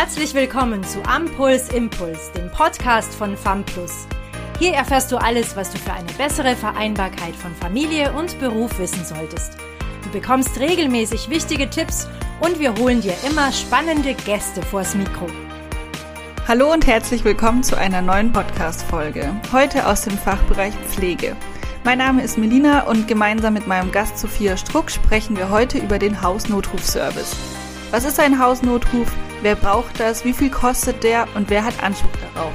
Herzlich willkommen zu Ampuls Impuls, dem Podcast von FAMPLUS. Hier erfährst du alles, was du für eine bessere Vereinbarkeit von Familie und Beruf wissen solltest. Du bekommst regelmäßig wichtige Tipps und wir holen dir immer spannende Gäste vors Mikro. Hallo und herzlich willkommen zu einer neuen Podcast-Folge. Heute aus dem Fachbereich Pflege. Mein Name ist Melina und gemeinsam mit meinem Gast Sophia Struck sprechen wir heute über den Hausnotrufservice. Was ist ein Hausnotruf? Wer braucht das? Wie viel kostet der? Und wer hat Anspruch darauf?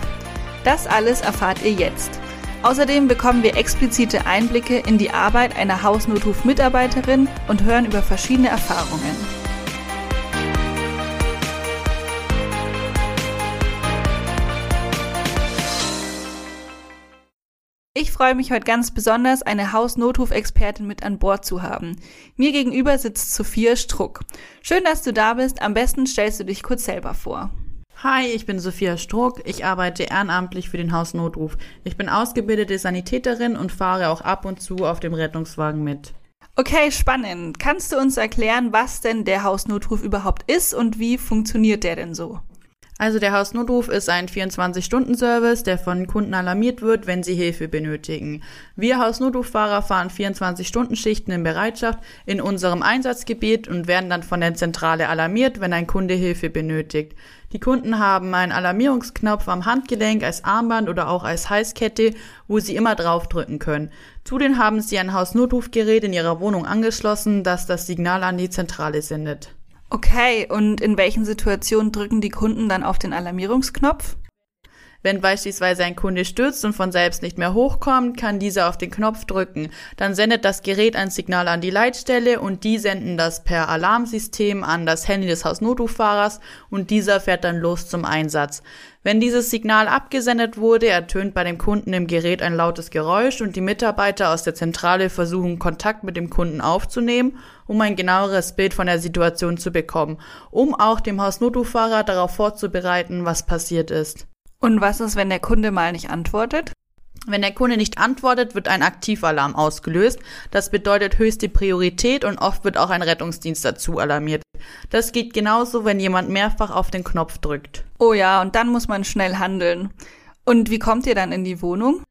Das alles erfahrt ihr jetzt. Außerdem bekommen wir explizite Einblicke in die Arbeit einer Hausnotruf-Mitarbeiterin und hören über verschiedene Erfahrungen. Ich freue mich heute ganz besonders, eine Hausnotruf-Expertin mit an Bord zu haben. Mir gegenüber sitzt Sophia Struck. Schön, dass du da bist. Am besten stellst du dich kurz selber vor. Hi, ich bin Sophia Struck. Ich arbeite ehrenamtlich für den Hausnotruf. Ich bin ausgebildete Sanitäterin und fahre auch ab und zu auf dem Rettungswagen mit. Okay, spannend. Kannst du uns erklären, was denn der Hausnotruf überhaupt ist und wie funktioniert der denn so? Also der Hausnotruf ist ein 24-Stunden-Service, der von Kunden alarmiert wird, wenn sie Hilfe benötigen. Wir Hausnotrufahrer fahren 24-Stunden-Schichten in Bereitschaft in unserem Einsatzgebiet und werden dann von der Zentrale alarmiert, wenn ein Kunde Hilfe benötigt. Die Kunden haben einen Alarmierungsknopf am Handgelenk als Armband oder auch als Heißkette, wo sie immer draufdrücken können. Zudem haben sie ein Hausnotrufgerät in ihrer Wohnung angeschlossen, das das Signal an die Zentrale sendet. Okay, und in welchen Situationen drücken die Kunden dann auf den Alarmierungsknopf? Wenn beispielsweise ein Kunde stürzt und von selbst nicht mehr hochkommt, kann dieser auf den Knopf drücken. Dann sendet das Gerät ein Signal an die Leitstelle und die senden das per Alarmsystem an das Handy des Hausnotuffahrers und dieser fährt dann los zum Einsatz. Wenn dieses Signal abgesendet wurde, ertönt bei dem Kunden im Gerät ein lautes Geräusch und die Mitarbeiter aus der Zentrale versuchen Kontakt mit dem Kunden aufzunehmen, um ein genaueres Bild von der Situation zu bekommen, um auch dem Hausnotufahrer darauf vorzubereiten, was passiert ist. Und was ist, wenn der Kunde mal nicht antwortet? Wenn der Kunde nicht antwortet, wird ein Aktivalarm ausgelöst. Das bedeutet höchste Priorität und oft wird auch ein Rettungsdienst dazu alarmiert. Das geht genauso, wenn jemand mehrfach auf den Knopf drückt. Oh ja, und dann muss man schnell handeln. Und wie kommt ihr dann in die Wohnung?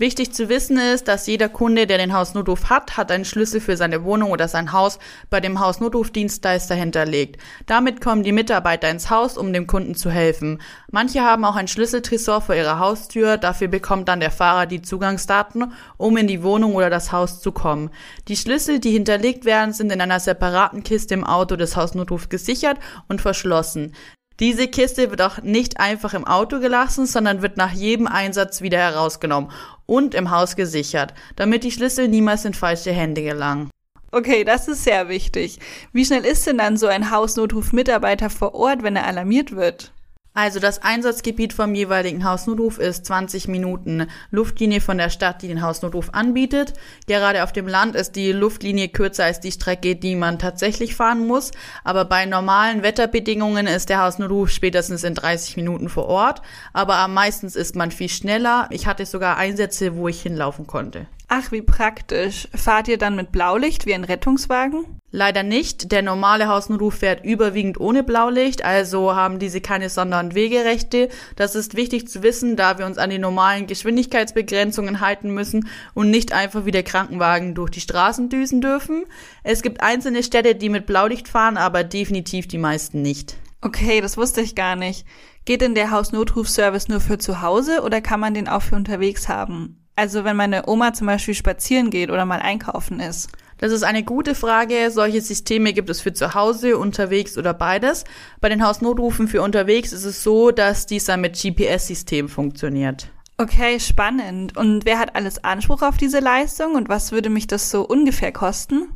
Wichtig zu wissen ist, dass jeder Kunde, der den Hausnotruf hat, hat einen Schlüssel für seine Wohnung oder sein Haus bei dem Hausnotrufdienstleister hinterlegt. Damit kommen die Mitarbeiter ins Haus, um dem Kunden zu helfen. Manche haben auch ein Schlüsseltresor vor ihrer Haustür, dafür bekommt dann der Fahrer die Zugangsdaten, um in die Wohnung oder das Haus zu kommen. Die Schlüssel, die hinterlegt werden, sind in einer separaten Kiste im Auto des Hausnotrufs gesichert und verschlossen. Diese Kiste wird auch nicht einfach im Auto gelassen, sondern wird nach jedem Einsatz wieder herausgenommen und im Haus gesichert, damit die Schlüssel niemals in falsche Hände gelangen. Okay, das ist sehr wichtig. Wie schnell ist denn dann so ein Hausnotruf-Mitarbeiter vor Ort, wenn er alarmiert wird? Also das Einsatzgebiet vom jeweiligen Hausnotruf ist 20 Minuten Luftlinie von der Stadt, die den Hausnotruf anbietet. Gerade auf dem Land ist die Luftlinie kürzer als die Strecke, die man tatsächlich fahren muss. Aber bei normalen Wetterbedingungen ist der Hausnotruf spätestens in 30 Minuten vor Ort. Aber meistens ist man viel schneller. Ich hatte sogar Einsätze, wo ich hinlaufen konnte. Ach, wie praktisch. Fahrt ihr dann mit Blaulicht wie ein Rettungswagen? Leider nicht. Der normale Hausnotruf fährt überwiegend ohne Blaulicht, also haben diese keine Sonder- und Wegerechte. Das ist wichtig zu wissen, da wir uns an die normalen Geschwindigkeitsbegrenzungen halten müssen und nicht einfach wie der Krankenwagen durch die Straßen düsen dürfen. Es gibt einzelne Städte, die mit Blaulicht fahren, aber definitiv die meisten nicht. Okay, das wusste ich gar nicht. Geht denn der Hausnotrufservice nur für zu Hause oder kann man den auch für unterwegs haben? Also wenn meine Oma zum Beispiel spazieren geht oder mal einkaufen ist. Das ist eine gute Frage. Solche Systeme gibt es für zu Hause, unterwegs oder beides. Bei den Hausnotrufen für unterwegs ist es so, dass dieser mit GPS-System funktioniert. Okay, spannend. Und wer hat alles Anspruch auf diese Leistung und was würde mich das so ungefähr kosten?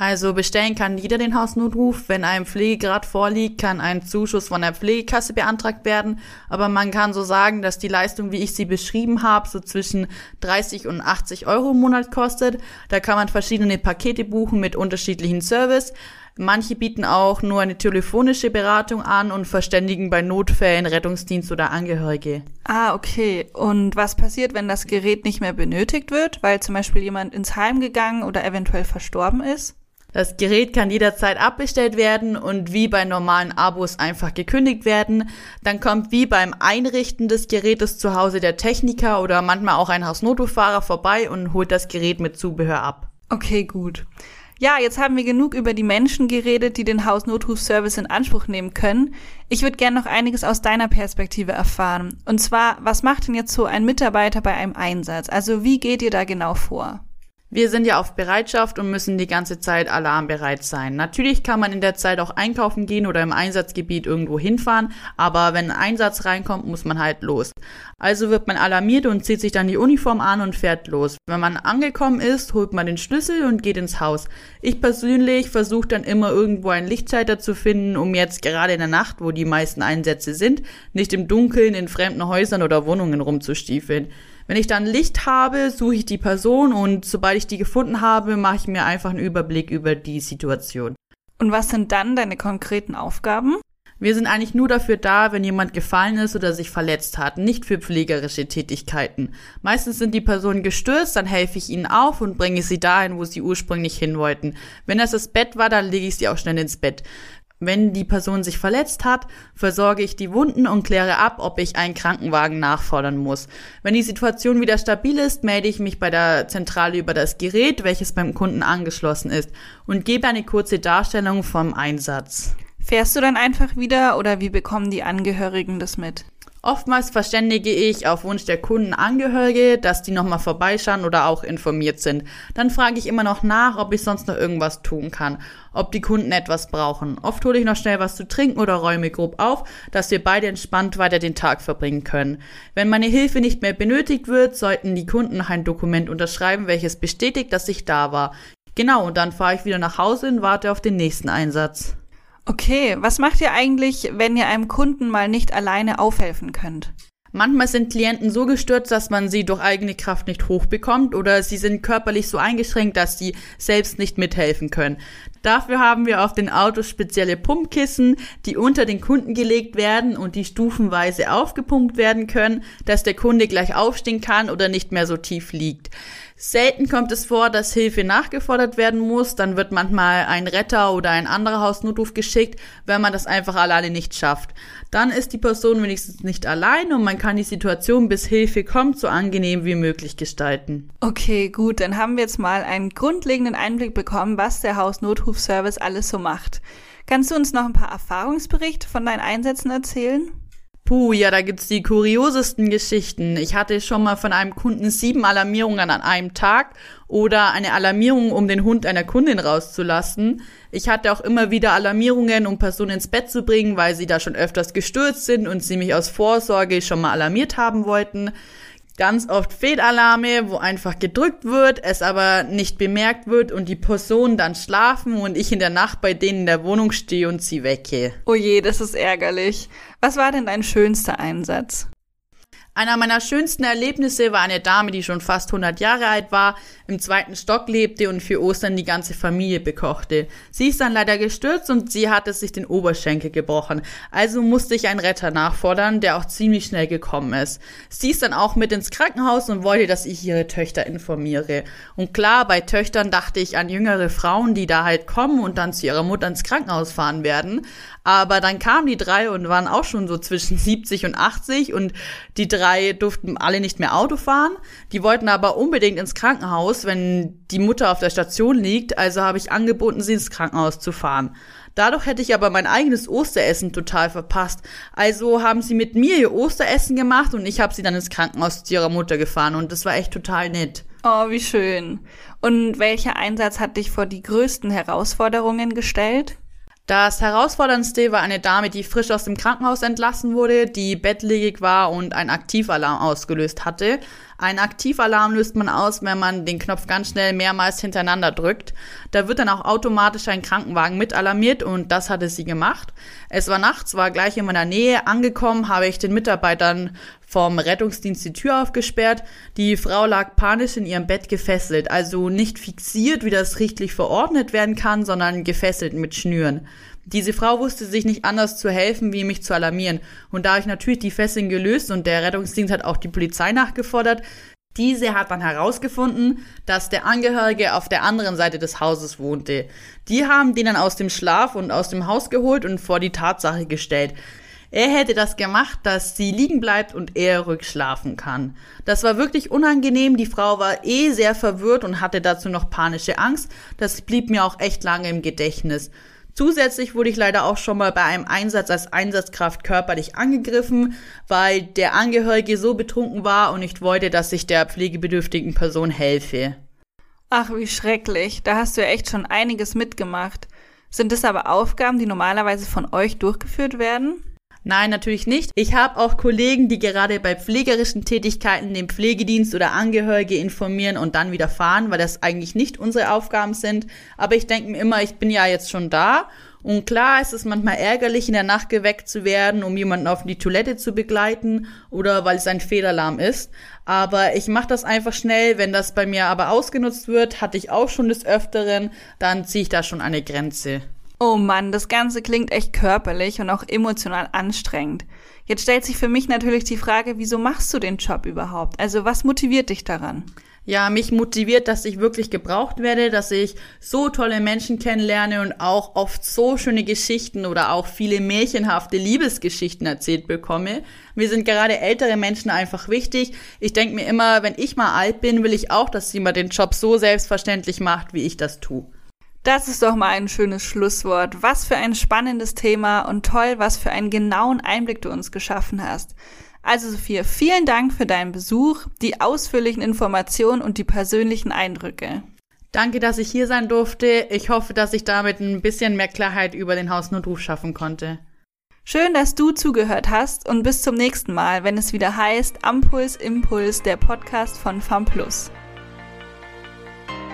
Also bestellen kann jeder den Hausnotruf. Wenn ein Pflegegrad vorliegt, kann ein Zuschuss von der Pflegekasse beantragt werden. Aber man kann so sagen, dass die Leistung, wie ich sie beschrieben habe, so zwischen 30 und 80 Euro im Monat kostet. Da kann man verschiedene Pakete buchen mit unterschiedlichen Service. Manche bieten auch nur eine telefonische Beratung an und verständigen bei Notfällen Rettungsdienst oder Angehörige. Ah, okay. Und was passiert, wenn das Gerät nicht mehr benötigt wird, weil zum Beispiel jemand ins Heim gegangen oder eventuell verstorben ist? Das Gerät kann jederzeit abbestellt werden und wie bei normalen Abos einfach gekündigt werden. Dann kommt wie beim Einrichten des Gerätes zu Hause der Techniker oder manchmal auch ein Hausnotfahrer vorbei und holt das Gerät mit Zubehör ab. Okay, gut. Ja, jetzt haben wir genug über die Menschen geredet, die den Hausnotrufservice in Anspruch nehmen können. Ich würde gerne noch einiges aus deiner Perspektive erfahren. Und zwar, was macht denn jetzt so ein Mitarbeiter bei einem Einsatz? Also wie geht ihr da genau vor? Wir sind ja auf Bereitschaft und müssen die ganze Zeit alarmbereit sein. Natürlich kann man in der Zeit auch einkaufen gehen oder im Einsatzgebiet irgendwo hinfahren, aber wenn ein Einsatz reinkommt, muss man halt los. Also wird man alarmiert und zieht sich dann die Uniform an und fährt los. Wenn man angekommen ist, holt man den Schlüssel und geht ins Haus. Ich persönlich versuche dann immer irgendwo einen Lichtschalter zu finden, um jetzt gerade in der Nacht, wo die meisten Einsätze sind, nicht im Dunkeln in fremden Häusern oder Wohnungen rumzustiefeln. Wenn ich dann Licht habe, suche ich die Person und sobald ich die gefunden habe, mache ich mir einfach einen Überblick über die Situation. Und was sind dann deine konkreten Aufgaben? Wir sind eigentlich nur dafür da, wenn jemand gefallen ist oder sich verletzt hat, nicht für pflegerische Tätigkeiten. Meistens sind die Personen gestürzt, dann helfe ich ihnen auf und bringe sie dahin, wo sie ursprünglich hin wollten. Wenn das das Bett war, dann lege ich sie auch schnell ins Bett. Wenn die Person sich verletzt hat, versorge ich die Wunden und kläre ab, ob ich einen Krankenwagen nachfordern muss. Wenn die Situation wieder stabil ist, melde ich mich bei der Zentrale über das Gerät, welches beim Kunden angeschlossen ist, und gebe eine kurze Darstellung vom Einsatz. Fährst du dann einfach wieder oder wie bekommen die Angehörigen das mit? Oftmals verständige ich auf Wunsch der Kunden Angehörige, dass die nochmal vorbeischauen oder auch informiert sind. Dann frage ich immer noch nach, ob ich sonst noch irgendwas tun kann, ob die Kunden etwas brauchen. Oft hole ich noch schnell was zu trinken oder räume grob auf, dass wir beide entspannt weiter den Tag verbringen können. Wenn meine Hilfe nicht mehr benötigt wird, sollten die Kunden noch ein Dokument unterschreiben, welches bestätigt, dass ich da war. Genau, und dann fahre ich wieder nach Hause und warte auf den nächsten Einsatz. Okay, was macht ihr eigentlich, wenn ihr einem Kunden mal nicht alleine aufhelfen könnt? Manchmal sind Klienten so gestürzt, dass man sie durch eigene Kraft nicht hochbekommt oder sie sind körperlich so eingeschränkt, dass sie selbst nicht mithelfen können. Dafür haben wir auf den Autos spezielle Pumpkissen, die unter den Kunden gelegt werden und die stufenweise aufgepumpt werden können, dass der Kunde gleich aufstehen kann oder nicht mehr so tief liegt. Selten kommt es vor, dass Hilfe nachgefordert werden muss. Dann wird manchmal ein Retter oder ein anderer Hausnotruf geschickt, wenn man das einfach alleine nicht schafft. Dann ist die Person wenigstens nicht allein und man kann die Situation, bis Hilfe kommt, so angenehm wie möglich gestalten. Okay, gut, dann haben wir jetzt mal einen grundlegenden Einblick bekommen, was der Hausnotrufservice alles so macht. Kannst du uns noch ein paar Erfahrungsberichte von deinen Einsätzen erzählen? Puh, ja, da gibt's die kuriosesten Geschichten. Ich hatte schon mal von einem Kunden sieben Alarmierungen an einem Tag oder eine Alarmierung, um den Hund einer Kundin rauszulassen. Ich hatte auch immer wieder Alarmierungen, um Personen ins Bett zu bringen, weil sie da schon öfters gestürzt sind und sie mich aus Vorsorge schon mal alarmiert haben wollten ganz oft Fehlalarme, wo einfach gedrückt wird, es aber nicht bemerkt wird und die Personen dann schlafen und ich in der Nacht bei denen in der Wohnung stehe und sie wecke. Oh je, das ist ärgerlich. Was war denn dein schönster Einsatz? Einer meiner schönsten Erlebnisse war eine Dame, die schon fast 100 Jahre alt war, im zweiten Stock lebte und für Ostern die ganze Familie bekochte. Sie ist dann leider gestürzt und sie hatte sich den Oberschenkel gebrochen. Also musste ich einen Retter nachfordern, der auch ziemlich schnell gekommen ist. Sie ist dann auch mit ins Krankenhaus und wollte, dass ich ihre Töchter informiere. Und klar, bei Töchtern dachte ich an jüngere Frauen, die da halt kommen und dann zu ihrer Mutter ins Krankenhaus fahren werden. Aber dann kamen die drei und waren auch schon so zwischen 70 und 80 und die drei durften alle nicht mehr Auto fahren. Die wollten aber unbedingt ins Krankenhaus, wenn die Mutter auf der Station liegt. Also habe ich angeboten, sie ins Krankenhaus zu fahren. Dadurch hätte ich aber mein eigenes Osteressen total verpasst. Also haben sie mit mir ihr Osteressen gemacht und ich habe sie dann ins Krankenhaus zu ihrer Mutter gefahren und das war echt total nett. Oh, wie schön. Und welcher Einsatz hat dich vor die größten Herausforderungen gestellt? Das herausforderndste war eine Dame, die frisch aus dem Krankenhaus entlassen wurde, die bettlägerig war und ein Aktivalarm ausgelöst hatte. Ein Aktivalarm löst man aus, wenn man den Knopf ganz schnell mehrmals hintereinander drückt. Da wird dann auch automatisch ein Krankenwagen mit alarmiert und das hatte sie gemacht. Es war nachts, war gleich in meiner Nähe angekommen, habe ich den Mitarbeitern vom Rettungsdienst die Tür aufgesperrt. Die Frau lag panisch in ihrem Bett gefesselt, also nicht fixiert, wie das richtlich verordnet werden kann, sondern gefesselt mit Schnüren. Diese Frau wusste sich nicht anders zu helfen, wie mich zu alarmieren. Und da ich natürlich die Fesseln gelöst und der Rettungsdienst hat auch die Polizei nachgefordert, Diese hat dann herausgefunden, dass der Angehörige auf der anderen Seite des Hauses wohnte. Die haben den dann aus dem Schlaf und aus dem Haus geholt und vor die Tatsache gestellt. Er hätte das gemacht, dass sie liegen bleibt und er rückschlafen kann. Das war wirklich unangenehm. Die Frau war eh sehr verwirrt und hatte dazu noch panische Angst. Das blieb mir auch echt lange im Gedächtnis. Zusätzlich wurde ich leider auch schon mal bei einem Einsatz als Einsatzkraft körperlich angegriffen, weil der Angehörige so betrunken war und nicht wollte, dass ich der pflegebedürftigen Person helfe. Ach, wie schrecklich. Da hast du ja echt schon einiges mitgemacht. Sind es aber Aufgaben, die normalerweise von euch durchgeführt werden? Nein, natürlich nicht. Ich habe auch Kollegen, die gerade bei pflegerischen Tätigkeiten den Pflegedienst oder Angehörige informieren und dann wieder fahren, weil das eigentlich nicht unsere Aufgaben sind. Aber ich denke mir immer, ich bin ja jetzt schon da. Und klar ist es manchmal ärgerlich, in der Nacht geweckt zu werden, um jemanden auf die Toilette zu begleiten oder weil es ein Fehlalarm ist. Aber ich mache das einfach schnell. Wenn das bei mir aber ausgenutzt wird, hatte ich auch schon des Öfteren, dann ziehe ich da schon eine Grenze. Oh Mann, das Ganze klingt echt körperlich und auch emotional anstrengend. Jetzt stellt sich für mich natürlich die Frage, wieso machst du den Job überhaupt? Also was motiviert dich daran? Ja, mich motiviert, dass ich wirklich gebraucht werde, dass ich so tolle Menschen kennenlerne und auch oft so schöne Geschichten oder auch viele märchenhafte Liebesgeschichten erzählt bekomme. Mir sind gerade ältere Menschen einfach wichtig. Ich denke mir immer, wenn ich mal alt bin, will ich auch, dass jemand den Job so selbstverständlich macht, wie ich das tue. Das ist doch mal ein schönes Schlusswort. Was für ein spannendes Thema und toll, was für einen genauen Einblick du uns geschaffen hast. Also Sophia, vielen Dank für deinen Besuch, die ausführlichen Informationen und die persönlichen Eindrücke. Danke, dass ich hier sein durfte. Ich hoffe, dass ich damit ein bisschen mehr Klarheit über den Hausnotruf schaffen konnte. Schön, dass du zugehört hast und bis zum nächsten Mal, wenn es wieder heißt Ampuls Impuls, der Podcast von FAMPLUS.